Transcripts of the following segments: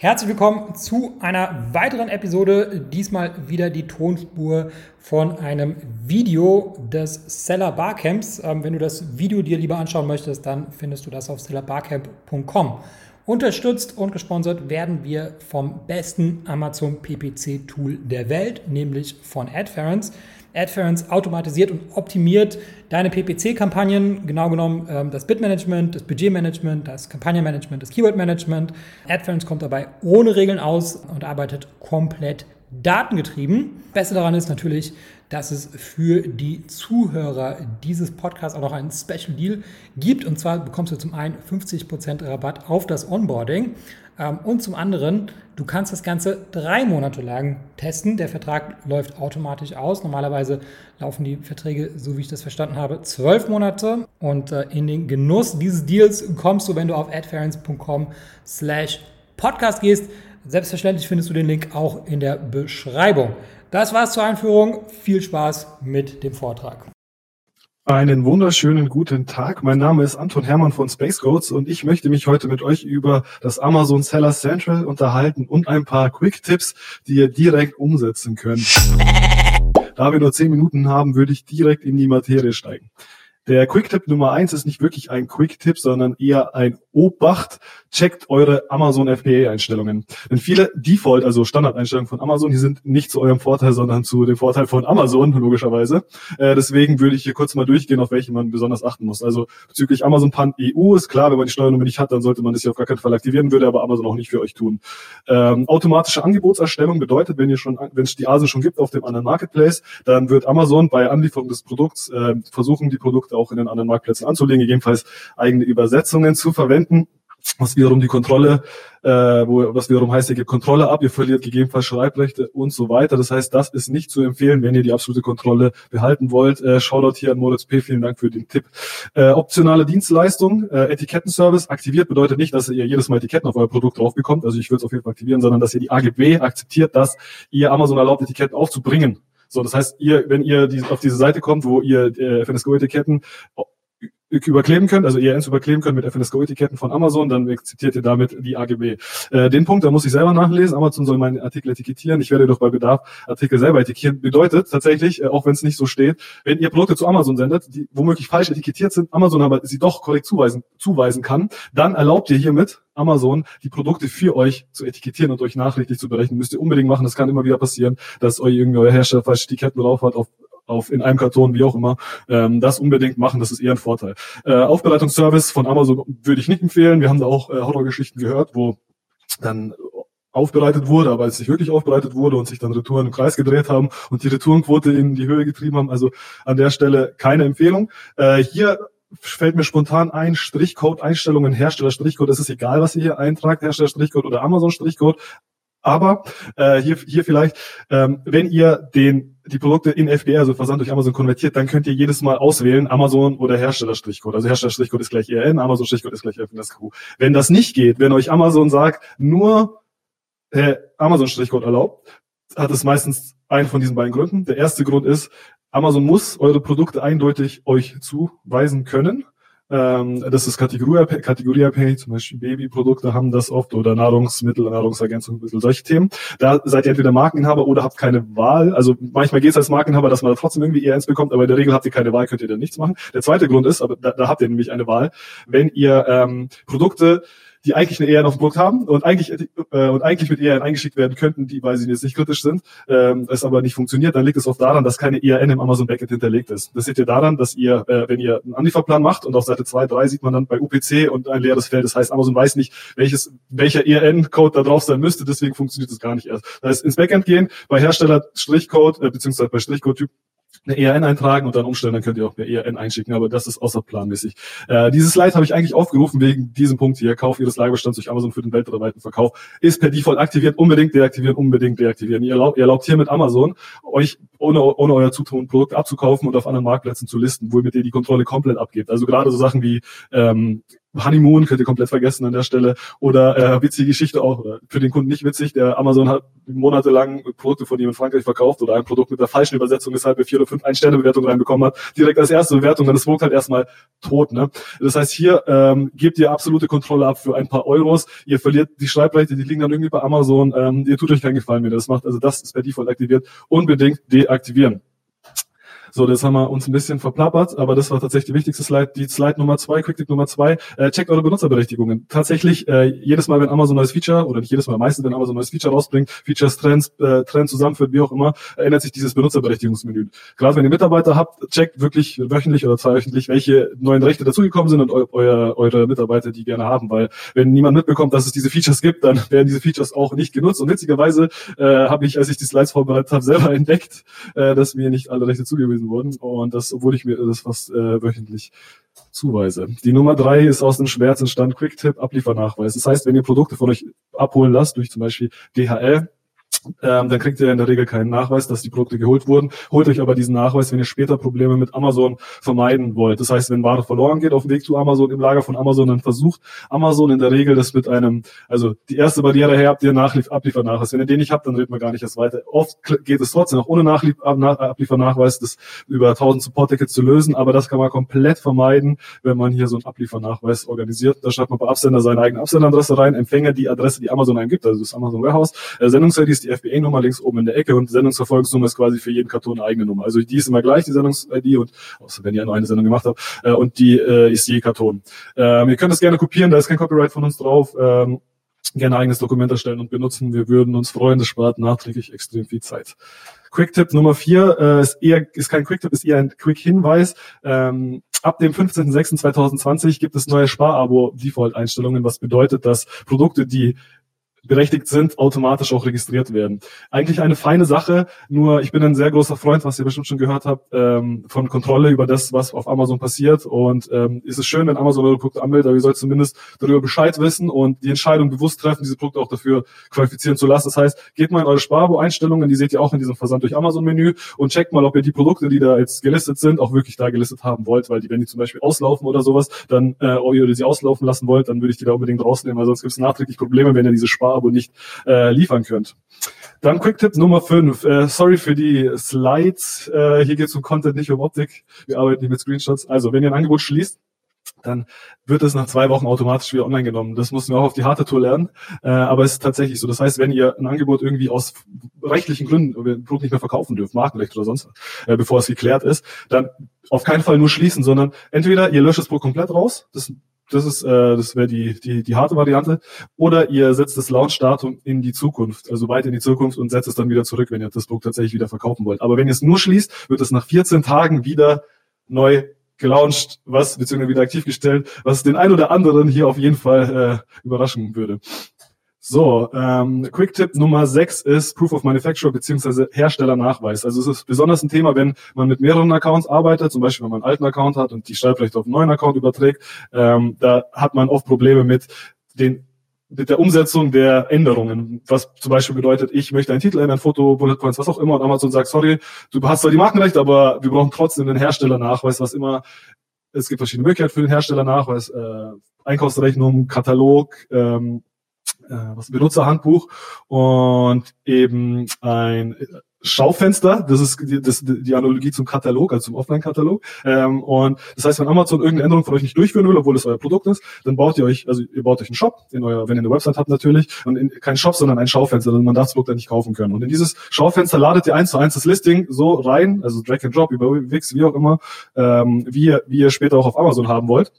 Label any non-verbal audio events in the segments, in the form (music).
Herzlich willkommen zu einer weiteren Episode. Diesmal wieder die Tonspur von einem Video des Seller Barcamps. Ähm, wenn du das Video dir lieber anschauen möchtest, dann findest du das auf sellerbarcamp.com. Unterstützt und gesponsert werden wir vom besten Amazon PPC Tool der Welt, nämlich von Adference. Adference automatisiert und optimiert deine PPC-Kampagnen, genau genommen ähm, das Bitmanagement, das Budgetmanagement, das Kampagnenmanagement, das Keywordmanagement. Adference kommt dabei ohne Regeln aus und arbeitet komplett datengetrieben. Beste daran ist natürlich, dass es für die Zuhörer dieses Podcasts auch noch einen Special Deal gibt. Und zwar bekommst du zum einen 50% Rabatt auf das Onboarding ähm, und zum anderen, du kannst das Ganze drei Monate lang testen. Der Vertrag läuft automatisch aus. Normalerweise laufen die Verträge, so wie ich das verstanden habe, zwölf Monate. Und äh, in den Genuss dieses Deals kommst du, wenn du auf adference.com slash podcast gehst. Selbstverständlich findest du den Link auch in der Beschreibung. Das war's zur Einführung. Viel Spaß mit dem Vortrag. Einen wunderschönen guten Tag. Mein Name ist Anton Hermann von Space Codes und ich möchte mich heute mit euch über das Amazon Seller Central unterhalten und ein paar Quick Tipps, die ihr direkt umsetzen könnt. Da wir nur zehn Minuten haben, würde ich direkt in die Materie steigen. Der Quick-Tipp Nummer eins ist nicht wirklich ein Quick-Tipp, sondern eher ein Obacht. Checkt eure Amazon FBA-Einstellungen. Denn viele Default, also Standardeinstellungen von Amazon, die sind nicht zu eurem Vorteil, sondern zu dem Vorteil von Amazon, logischerweise. Äh, deswegen würde ich hier kurz mal durchgehen, auf welche man besonders achten muss. Also bezüglich Amazon Pan EU ist klar, wenn man die Steuernummer nicht hat, dann sollte man das hier auf gar keinen Fall aktivieren, würde aber Amazon auch nicht für euch tun. Ähm, automatische Angebotserstellung bedeutet, wenn ihr schon, wenn es die ASO schon gibt auf dem anderen Marketplace, dann wird Amazon bei Anlieferung des Produkts äh, versuchen, die Produkte auch in den anderen Marktplätzen anzulegen, gegebenenfalls eigene Übersetzungen zu verwenden was wiederum die Kontrolle, äh, wo, was wiederum heißt, ihr gebt Kontrolle ab, ihr verliert gegebenenfalls Schreibrechte und so weiter. Das heißt, das ist nicht zu empfehlen, wenn ihr die absolute Kontrolle behalten wollt. Äh, Shoutout hier an Moritz P. Vielen Dank für den Tipp. Äh, optionale Dienstleistung, äh, Etikettenservice aktiviert bedeutet nicht, dass ihr jedes Mal Etiketten auf euer Produkt drauf bekommt. Also ich würde es auf jeden Fall aktivieren, sondern dass ihr die AGB akzeptiert, dass ihr Amazon erlaubt, Etiketten aufzubringen. So, das heißt, ihr, wenn ihr die, auf diese Seite kommt, wo ihr äh, FNSGO-Etiketten überkleben könnt, also ERNs überkleben könnt mit FNSGO-Etiketten von Amazon, dann akzeptiert ihr damit die AGB. Äh, den Punkt, da muss ich selber nachlesen. Amazon soll meinen Artikel etikettieren. Ich werde doch bei Bedarf Artikel selber etikettieren. Bedeutet tatsächlich, äh, auch wenn es nicht so steht, wenn ihr Produkte zu Amazon sendet, die womöglich falsch etikettiert sind, Amazon aber sie doch korrekt zuweisen, zuweisen kann, dann erlaubt ihr hiermit Amazon die Produkte für euch zu etikettieren und euch nachrichtig zu berechnen. Müsst ihr unbedingt machen. Das kann immer wieder passieren, dass euch irgendwie euer Hersteller falsche Etiketten drauf hat auf auf in einem Karton, wie auch immer, ähm, das unbedingt machen, das ist eher ein Vorteil. Äh, Aufbereitungsservice von Amazon würde ich nicht empfehlen. Wir haben da auch äh, Horrorgeschichten gehört, wo dann aufbereitet wurde, aber es nicht wirklich aufbereitet wurde und sich dann Retouren im Kreis gedreht haben und die Retourenquote in die Höhe getrieben haben. Also an der Stelle keine Empfehlung. Äh, hier fällt mir spontan ein, Strichcode, Einstellungen, Hersteller Strichcode, es ist egal, was ihr hier eintragt, Hersteller Strichcode oder Amazon Strichcode. Aber äh, hier, hier vielleicht, ähm, wenn ihr den, die Produkte in FBA, also Versand durch Amazon konvertiert, dann könnt ihr jedes Mal auswählen, Amazon oder Herstellerstrichcode. Also Herstellerstrichcode ist gleich ERN, Amazon-Strichcode ist gleich FNSQ. Wenn das nicht geht, wenn euch Amazon sagt, nur äh, Amazon-Strichcode erlaubt, hat es meistens einen von diesen beiden Gründen. Der erste Grund ist, Amazon muss eure Produkte eindeutig euch zuweisen können. Ähm, das ist kategorieabhängig, kategorieabhängig, zum Beispiel Babyprodukte haben das oft oder Nahrungsmittel, Nahrungsergänzungsmittel, solche Themen. Da seid ihr entweder Markeninhaber oder habt keine Wahl. Also manchmal geht es als Markeninhaber, dass man da trotzdem irgendwie eher eins bekommt, aber in der Regel habt ihr keine Wahl, könnt ihr dann nichts machen. Der zweite Grund ist, aber da, da habt ihr nämlich eine Wahl, wenn ihr ähm, Produkte die eigentlich eine ERN auf dem Produkt haben und eigentlich äh, und eigentlich mit ERN eingeschickt werden könnten, die, weil sie jetzt nicht kritisch sind, ähm, es aber nicht funktioniert, dann liegt es oft daran, dass keine ERN im Amazon Backend hinterlegt ist. Das seht ihr daran, dass ihr, äh, wenn ihr einen Anlieferplan macht und auf Seite 2, 3 sieht man dann bei UPC und ein leeres Feld. Das heißt, Amazon weiß nicht, welches, welcher ERN-Code da drauf sein müsste, deswegen funktioniert es gar nicht erst. Das heißt, ins Backend gehen, bei Hersteller Strichcode, äh, beziehungsweise bei Strichcode-Typ eine ERN eintragen und dann umstellen, dann könnt ihr auch eine ERN einschicken, aber das ist außerplanmäßig. Äh, dieses Slide habe ich eigentlich aufgerufen wegen diesem Punkt hier. Kauf Ihres Lagerbestands durch Amazon für den weltweiten Verkauf ist per Default aktiviert. Unbedingt deaktivieren, unbedingt deaktivieren. Ihr erlaubt, ihr erlaubt hier mit Amazon, euch ohne, ohne euer Zutun Produkt abzukaufen und auf anderen Marktplätzen zu listen, womit ihr die Kontrolle komplett abgebt. Also gerade so Sachen wie ähm, Honeymoon könnt ihr komplett vergessen an der Stelle. Oder äh, witzige Geschichte auch, oder für den Kunden nicht witzig, der Amazon hat monatelang Produkte von ihm in Frankreich verkauft oder ein Produkt mit der falschen Übersetzung, weshalb er vier oder fünf Ein-Sterne-Bewertungen reinbekommen hat, direkt als erste Bewertung, dann ist Produkt halt erstmal tot. Ne? Das heißt, hier ähm, gebt ihr absolute Kontrolle ab für ein paar Euros. Ihr verliert die Schreibrechte, die liegen dann irgendwie bei Amazon. Ähm, ihr tut euch keinen Gefallen, wenn ihr das macht. Also das ist per Default aktiviert. Unbedingt deaktivieren. So, das haben wir uns ein bisschen verplappert, aber das war tatsächlich die wichtigste Slide. Die Slide Nummer zwei, Quick Nummer zwei, äh, checkt eure Benutzerberechtigungen. Tatsächlich, äh, jedes Mal, wenn Amazon ein neues Feature, oder nicht jedes Mal, meistens, wenn Amazon ein neues Feature rausbringt, Features, Trends, äh, Trends zusammenführt, wie auch immer, ändert sich dieses Benutzerberechtigungsmenü. Gerade wenn ihr Mitarbeiter habt, checkt wirklich wöchentlich oder zweiwöchentlich, welche neuen Rechte dazugekommen sind und eu euer, eure Mitarbeiter die gerne haben, weil wenn niemand mitbekommt, dass es diese Features gibt, dann (laughs) werden diese Features auch nicht genutzt. Und witzigerweise äh, habe ich, als ich die Slides vorbereitet habe, selber (laughs) entdeckt, äh, dass mir nicht alle Rechte zugewiesen wurden. Und das, obwohl ich mir das fast äh, wöchentlich zuweise. Die Nummer drei ist aus dem Schmerz entstanden, Quick-Tip, Abliefernachweis. Das heißt, wenn ihr Produkte von euch abholen lasst, durch zum Beispiel DHL, ähm, dann kriegt ihr in der Regel keinen Nachweis, dass die Produkte geholt wurden. Holt euch aber diesen Nachweis, wenn ihr später Probleme mit Amazon vermeiden wollt. Das heißt, wenn Ware verloren geht auf dem Weg zu Amazon, im Lager von Amazon, dann versucht Amazon in der Regel das mit einem, also die erste Barriere her habt ihr Nachlief, Abliefernachweis. Wenn ihr den nicht habt, dann redet man gar nicht erst weiter. Oft geht es trotzdem auch ohne Nachlief, Abliefernachweis, das über 1000 Support-Tickets zu lösen, aber das kann man komplett vermeiden, wenn man hier so einen Abliefernachweis organisiert. Da schreibt man bei Absender seine eigene Absenderadresse rein, Empfänger die Adresse, die Amazon eingibt, also das Amazon Warehouse, äh, Sendungs-ID ist die FBA-Nummer links oben in der Ecke und Sendungsverfolgungsnummer ist quasi für jeden Karton eine eigene Nummer. Also die ist immer gleich, die Sendungs-ID und außer wenn ihr nur eine Sendung gemacht habt, äh, und die äh, ist je Karton. Ähm, ihr könnt das gerne kopieren, da ist kein Copyright von uns drauf. Ähm, gerne eigenes Dokument erstellen und benutzen. Wir würden uns freuen, das spart nachträglich extrem viel Zeit. Quick-Tipp Nummer vier äh, ist eher ist kein Quick-Tipp, ist eher ein Quick-Hinweis. Ähm, ab dem 15.06.2020 gibt es neue Sparabo-Default-Einstellungen, was bedeutet, dass Produkte, die berechtigt sind, automatisch auch registriert werden. Eigentlich eine feine Sache, nur ich bin ein sehr großer Freund, was ihr bestimmt schon gehört habt, ähm, von Kontrolle über das, was auf Amazon passiert. Und ähm, ist es schön, wenn Amazon eure Produkte anmeldet, aber ihr sollt zumindest darüber Bescheid wissen und die Entscheidung bewusst treffen, diese Produkte auch dafür qualifizieren zu lassen. Das heißt, geht mal in eure Sparabo-Einstellungen, die seht ihr auch in diesem Versand durch Amazon-Menü und checkt mal, ob ihr die Produkte, die da jetzt gelistet sind, auch wirklich da gelistet haben wollt, weil die, wenn die zum Beispiel auslaufen oder sowas, dann äh, ihr sie auslaufen lassen wollt, dann würde ich die da unbedingt rausnehmen, weil sonst gibt es nachträglich Probleme, wenn ihr diese Spar Abo nicht äh, liefern könnt. Dann Quick-Tipp Nummer 5. Äh, sorry für die Slides. Äh, hier geht es um Content, nicht um Optik. Wir arbeiten nicht mit Screenshots. Also, wenn ihr ein Angebot schließt, dann wird es nach zwei Wochen automatisch wieder online genommen. Das mussten wir auch auf die harte Tour lernen. Äh, aber es ist tatsächlich so. Das heißt, wenn ihr ein Angebot irgendwie aus rechtlichen Gründen ein Produkt nicht mehr verkaufen dürft, Markenrecht oder sonst, äh, bevor es geklärt ist, dann auf keinen Fall nur schließen, sondern entweder ihr löscht das Produkt komplett raus, das das ist, äh, das wäre die, die, die harte Variante. Oder ihr setzt das Launch-Datum in die Zukunft, also weit in die Zukunft und setzt es dann wieder zurück, wenn ihr das Produkt tatsächlich wieder verkaufen wollt. Aber wenn ihr es nur schließt, wird es nach 14 Tagen wieder neu gelauncht, was, beziehungsweise wieder aktiv gestellt, was den ein oder anderen hier auf jeden Fall äh, überraschen würde. So, ähm, Quick-Tipp Nummer 6 ist Proof of Manufacturer beziehungsweise Herstellernachweis. Also es ist besonders ein Thema, wenn man mit mehreren Accounts arbeitet, zum Beispiel wenn man einen alten Account hat und die Schreibrechte auf einen neuen Account überträgt, ähm, da hat man oft Probleme mit den mit der Umsetzung der Änderungen, was zum Beispiel bedeutet, ich möchte einen Titel ändern, Foto, Bullet Points, was auch immer, und Amazon sagt, sorry, du hast zwar die Markenrechte, aber wir brauchen trotzdem den Herstellernachweis, was immer, es gibt verschiedene Möglichkeiten für den Herstellernachweis, äh, Einkaufsrechnung, Katalog, ähm, äh, was Benutzerhandbuch und eben ein Schaufenster, das ist die, das, die Analogie zum Katalog, also zum Offline-Katalog. Ähm, und das heißt, wenn Amazon irgendeine Änderung von euch nicht durchführen will, obwohl es euer Produkt ist, dann baut ihr euch, also ihr baut euch einen Shop, in euer, wenn ihr eine Website habt natürlich, und in, kein Shop, sondern ein Schaufenster, dann man darf das Produkt dann nicht kaufen können. Und in dieses Schaufenster ladet ihr eins zu eins das Listing so rein, also Drag and Drop über Wix, wie auch immer, ähm, wie, ihr, wie ihr später auch auf Amazon haben wollt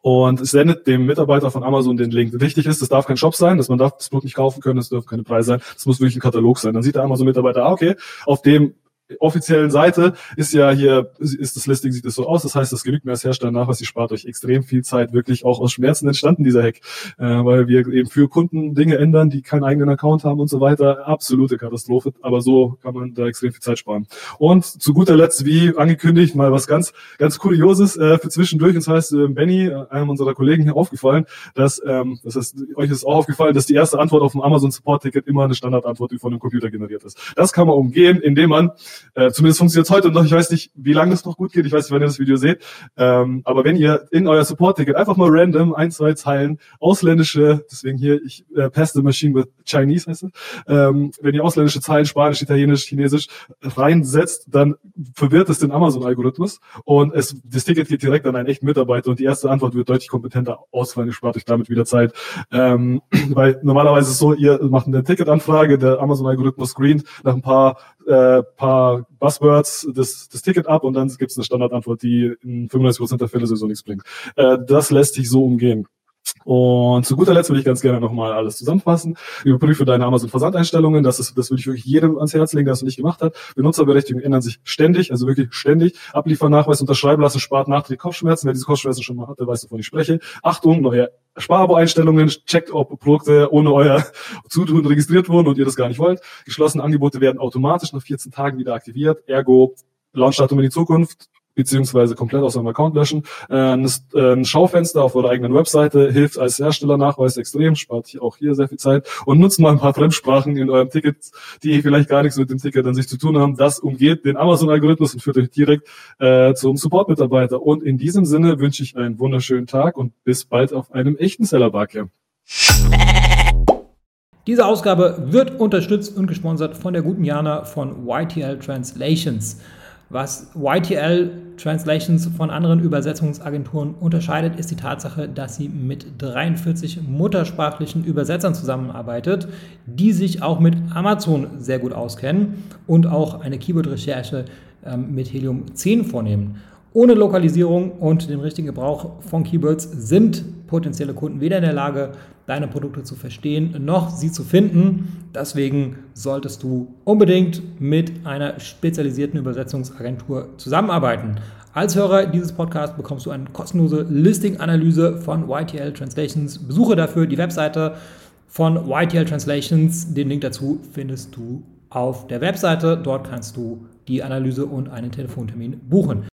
und sendet dem Mitarbeiter von Amazon den Link. Wichtig ist, das darf kein Shop sein, dass man darf das Produkt nicht kaufen können, das dürfen keine Preise sein, das muss wirklich ein Katalog sein. Dann sieht der Amazon-Mitarbeiter, ah, okay, auf dem offiziellen Seite ist ja hier, ist das Listing, sieht es so aus. Das heißt, das genügt mir als Hersteller nach, was ihr spart euch extrem viel Zeit, wirklich auch aus Schmerzen entstanden, dieser Hack. Äh, weil wir eben für Kunden Dinge ändern, die keinen eigenen Account haben und so weiter. Absolute Katastrophe. Aber so kann man da extrem viel Zeit sparen. Und zu guter Letzt, wie angekündigt, mal was ganz, ganz Kurioses äh, für zwischendurch. das heißt, äh, Benny, einem unserer Kollegen hier aufgefallen, dass, ähm, das heißt, euch ist auch aufgefallen, dass die erste Antwort auf dem Amazon Support Ticket immer eine Standardantwort, die von dem Computer generiert ist. Das kann man umgehen, indem man Äh, zumindest funktioniert es heute noch. Ich weiß nicht, wie lange das noch gut geht. Ich weiß nicht, wann ihr das Video seht. Ähm, aber wenn ihr in euer Support-Ticket einfach mal random ein, zwei Zeilen ausländische, deswegen hier, ich äh, pass the machine with Chinese heißt es, ähm, wenn ihr ausländische Zeilen, Spanisch, Italienisch, Chinesisch reinsetzt, dann verwirrt es den Amazon-Algorithmus und es, das Ticket geht direkt an einen echten Mitarbeiter und die erste Antwort wird deutlich kompetenter ausfallen. Ihr spart euch damit wieder Zeit. Ähm, (clears throat) weil normalerweise ist es so, ihr macht eine Ticketanfrage, der Amazon-Algorithmus screent nach ein paar, äh, paar Buzzwords das, das Ticket ab und dann gibt es eine Standardantwort, die in 95% der Fälle sowieso nichts bringt. Äh, das lässt sich so umgehen. Und zu guter Letzt würde ich ganz gerne nochmal alles zusammenfassen. Überprüfe deine Amazon-Versandeinstellungen. Das ist, das würde ich wirklich jedem ans Herz legen, der es noch nicht gemacht hat. Benutzerberechtigungen ändern sich ständig, also wirklich ständig. Abliefernachweis unterschreiben lassen, spart nachträglich Kopfschmerzen. Wer diese Kopfschmerzen schon mal hatte, weiß, wovon ich spreche. Achtung, neue Sparabo-Einstellungen, checkt, ob Produkte ohne euer (laughs) Zutun registriert wurden und ihr das gar nicht wollt. Geschlossene Angebote werden automatisch nach 14 Tagen wieder aktiviert. Ergo, Launchdatum in die Zukunft beziehungsweise komplett aus eurem Account löschen. Äh, ein Schaufenster auf eurer eigenen Webseite hilft als Herstellernachweis extrem, spart auch hier sehr viel Zeit und nutzt mal ein paar Fremdsprachen in eurem Ticket, die vielleicht gar nichts mit dem Ticket an sich zu tun haben. Das umgeht den Amazon-Algorithmus und führt euch direkt äh, zum Support-Mitarbeiter. Und in diesem Sinne wünsche ich einen wunderschönen Tag und bis bald auf einem echten Seller Barcamp. Diese Ausgabe wird unterstützt und gesponsert von der guten Jana von YTL Translations. Was YTL Translations von anderen Übersetzungsagenturen unterscheidet, ist die Tatsache, dass sie mit 43 muttersprachlichen Übersetzern zusammenarbeitet, die sich auch mit Amazon sehr gut auskennen und auch eine Keyword-Recherche ähm, mit Helium 10 vornehmen. Ohne Lokalisierung und den richtigen Gebrauch von Keywords sind potenzielle Kunden weder in der Lage, deine Produkte zu verstehen, noch sie zu finden. Deswegen solltest du unbedingt mit einer spezialisierten Übersetzungsagentur zusammenarbeiten. Als Hörer dieses Podcasts bekommst du eine kostenlose Listing-Analyse von YTL Translations. Besuche dafür die Webseite von YTL Translations. Den Link dazu findest du auf der Webseite. Dort kannst du die Analyse und einen Telefontermin buchen.